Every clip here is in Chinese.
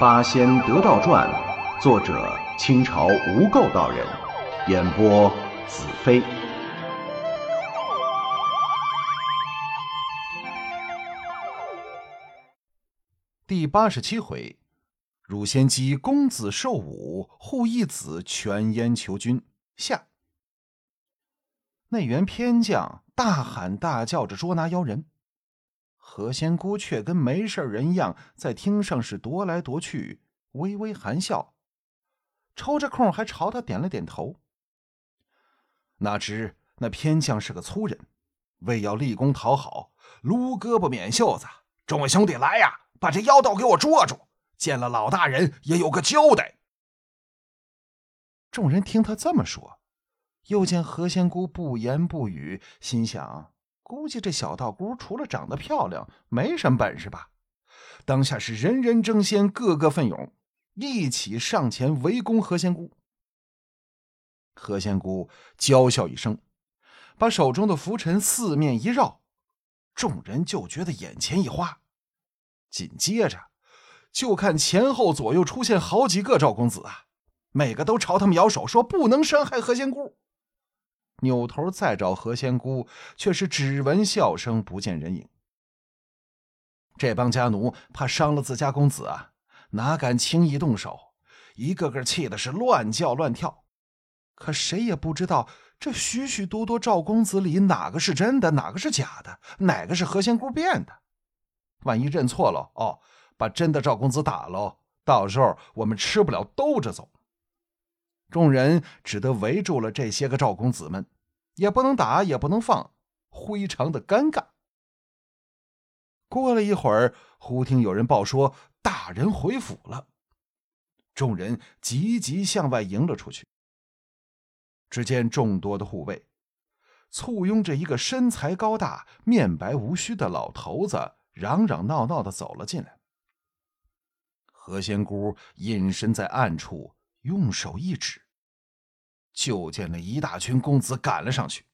《八仙得道传》，作者清朝无垢道人，演播子飞。第八十七回，汝仙姬公子受武，护义子全焉求君。下，内园偏将大喊大叫着捉拿妖人。何仙姑却跟没事人一样，在厅上是踱来踱去，微微含笑，抽着空还朝他点了点头。哪知那偏将是个粗人，为要立功讨好，撸胳膊免袖子：“众位兄弟来呀，把这妖道给我捉住，见了老大人也有个交代。”众人听他这么说，又见何仙姑不言不语，心想。估计这小道姑除了长得漂亮，没什么本事吧？当下是人人争先，个个奋勇，一起上前围攻何仙姑。何仙姑娇笑一声，把手中的拂尘四面一绕，众人就觉得眼前一花。紧接着，就看前后左右出现好几个赵公子啊，每个都朝他们摇手，说不能伤害何仙姑。扭头再找何仙姑，却是只闻笑声，不见人影。这帮家奴怕伤了自家公子啊，哪敢轻易动手，一个个气的是乱叫乱跳。可谁也不知道，这许许多多赵公子里哪个是真的，哪个是假的，哪个是何仙姑变的。万一认错了，哦，把真的赵公子打了，到时候我们吃不了兜着走。众人只得围住了这些个赵公子们，也不能打，也不能放，非常的尴尬。过了一会儿，忽听有人报说大人回府了，众人急急向外迎了出去。只见众多的护卫簇拥着一个身材高大、面白无须的老头子，嚷嚷闹闹的走了进来。何仙姑隐身在暗处。用手一指，就见那一大群公子赶了上去。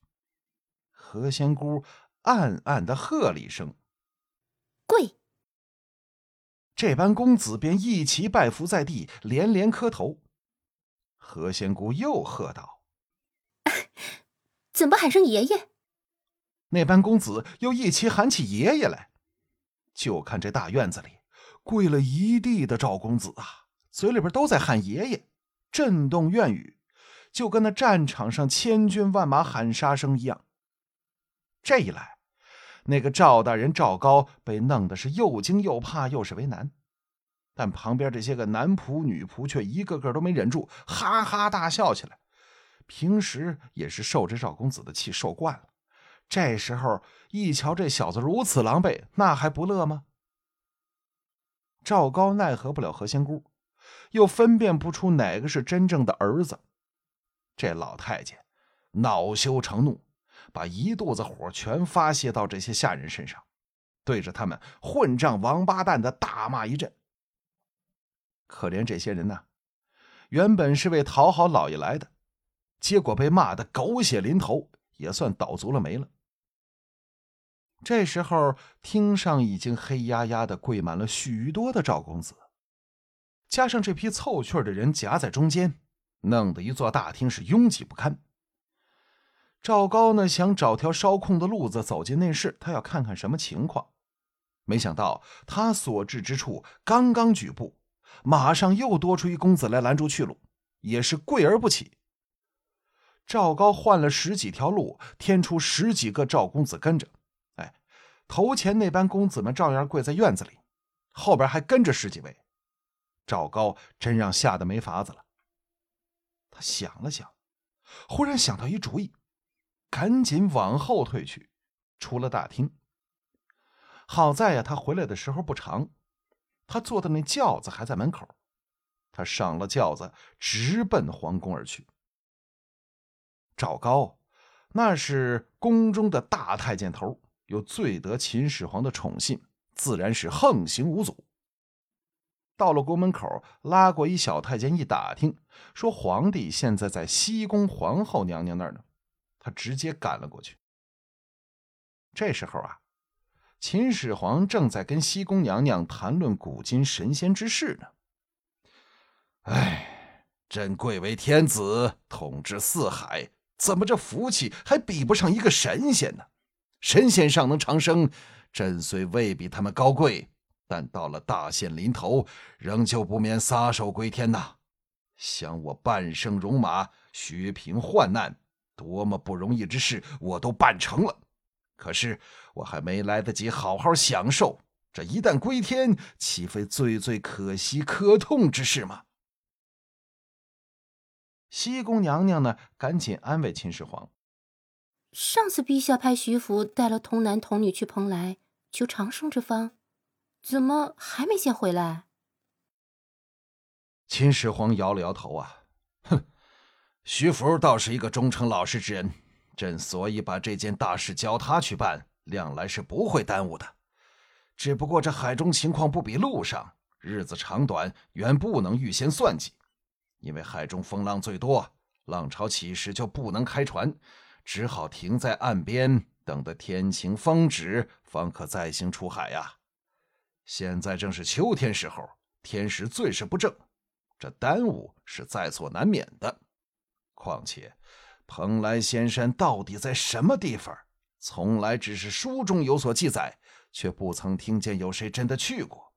何仙姑暗暗的喝了一声：“跪！”这班公子便一齐拜伏在地，连连磕头。何仙姑又喝道：“怎么喊声爷爷？”那班公子又一齐喊起爷爷来。就看这大院子里跪了一地的赵公子啊，嘴里边都在喊爷爷。震动院宇，就跟那战场上千军万马喊杀声一样。这一来，那个赵大人赵高被弄得是又惊又怕，又是为难。但旁边这些个男仆女仆却一个个都没忍住，哈哈大笑起来。平时也是受这赵公子的气受惯了，这时候一瞧这小子如此狼狈，那还不乐吗？赵高奈何不了何仙姑。又分辨不出哪个是真正的儿子，这老太监恼羞成怒，把一肚子火全发泄到这些下人身上，对着他们混账王八蛋的大骂一阵。可怜这些人呐，原本是为讨好老爷来的，结果被骂得狗血淋头，也算倒足了霉了。这时候，厅上已经黑压压的跪满了许多的赵公子。加上这批凑趣的人夹在中间，弄得一座大厅是拥挤不堪。赵高呢想找条稍空的路子走进内室，他要看看什么情况。没想到他所至之处，刚刚举步，马上又多出一公子来拦住去路，也是跪而不起。赵高换了十几条路，添出十几个赵公子跟着。哎，头前那班公子们照样跪在院子里，后边还跟着十几位。赵高真让吓得没法子了。他想了想，忽然想到一主意，赶紧往后退去，出了大厅。好在呀，他回来的时候不长，他坐的那轿子还在门口。他上了轿子，直奔皇宫而去。赵高那是宫中的大太监头，又最得秦始皇的宠信，自然是横行无阻。到了宫门口，拉过一小太监一打听，说皇帝现在在西宫皇后娘娘那儿呢。他直接赶了过去。这时候啊，秦始皇正在跟西宫娘娘谈论古今神仙之事呢。哎，朕贵为天子，统治四海，怎么这福气还比不上一个神仙呢？神仙尚能长生，朕虽未比他们高贵，但到了大限临头，仍旧不免撒手归天呐。想我半生戎马，削平患难，多么不容易之事，我都办成了。可是我还没来得及好好享受，这一旦归天，岂非最最可惜可痛之事吗？西宫娘娘呢，赶紧安慰秦始皇：“上次陛下派徐福带了童男童女去蓬莱求长生之方，怎么还没先回来？”秦始皇摇了摇头啊，哼，徐福倒是一个忠诚老实之人，朕所以把这件大事交他去办，量来是不会耽误的。只不过这海中情况不比陆上，日子长短原不能预先算计。因为海中风浪最多，浪潮起时就不能开船，只好停在岸边，等得天晴风止，方可再行出海呀。现在正是秋天时候，天时最是不正，这耽误是在所难免的。况且，蓬莱仙山到底在什么地方？从来只是书中有所记载，却不曾听见有谁真的去过。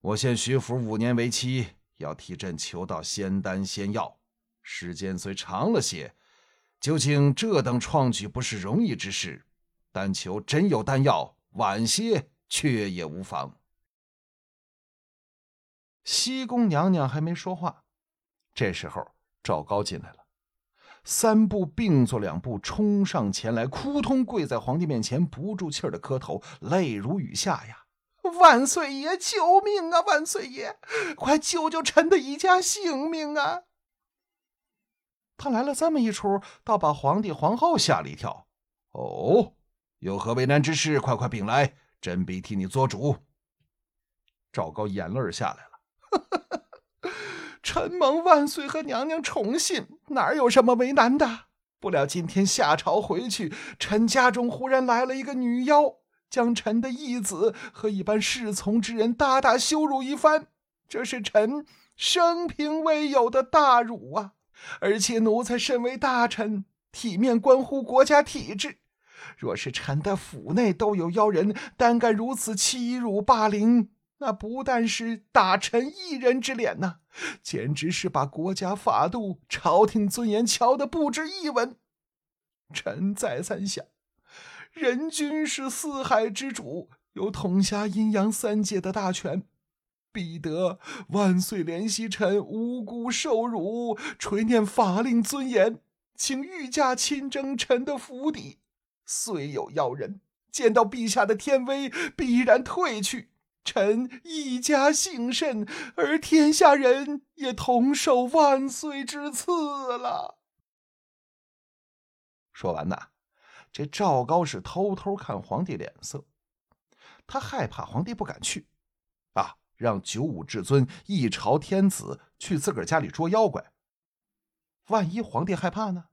我限徐福五年为期。要替朕求到仙丹仙药，时间虽长了些，究竟这等创举不是容易之事。但求真有丹药，晚些却也无妨。西宫娘娘还没说话，这时候赵高进来了，三步并作两步冲上前来，扑通跪在皇帝面前，不住气的磕头，泪如雨下呀。万岁爷，救命啊！万岁爷，快救救臣的一家性命啊！他来了这么一出，倒把皇帝皇后吓了一跳。哦，有何为难之事？快快禀来，真必替你做主。赵高眼泪下来了，臣蒙万岁和娘娘宠信，哪有什么为难的？不料今天下朝回去，臣家中忽然来了一个女妖。将臣的义子和一般侍从之人大大羞辱一番，这是臣生平未有的大辱啊！而且奴才身为大臣，体面关乎国家体制，若是臣的府内都有妖人，胆敢如此欺辱霸凌，那不但是大臣一人之脸呐，简直是把国家法度、朝廷尊严瞧得不值一文。臣再三想。人君是四海之主，有统辖阴阳三界的大权，必得万岁怜惜臣无辜受辱，垂念法令尊严，请御驾亲征臣的府邸。虽有妖人，见到陛下的天威，必然退去。臣一家幸甚，而天下人也同受万岁之赐了。说完呐。这赵高是偷偷看皇帝脸色，他害怕皇帝不敢去，啊，让九五至尊一朝天子去自个儿家里捉妖怪。万一皇帝害怕呢？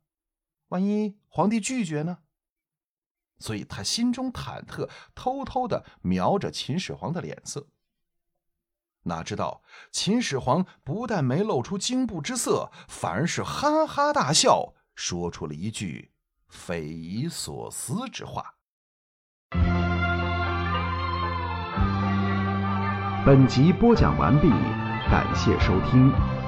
万一皇帝拒绝呢？所以他心中忐忑，偷偷的瞄着秦始皇的脸色。哪知道秦始皇不但没露出惊怖之色，反而是哈哈大笑，说出了一句。匪夷所思之话。本集播讲完毕，感谢收听。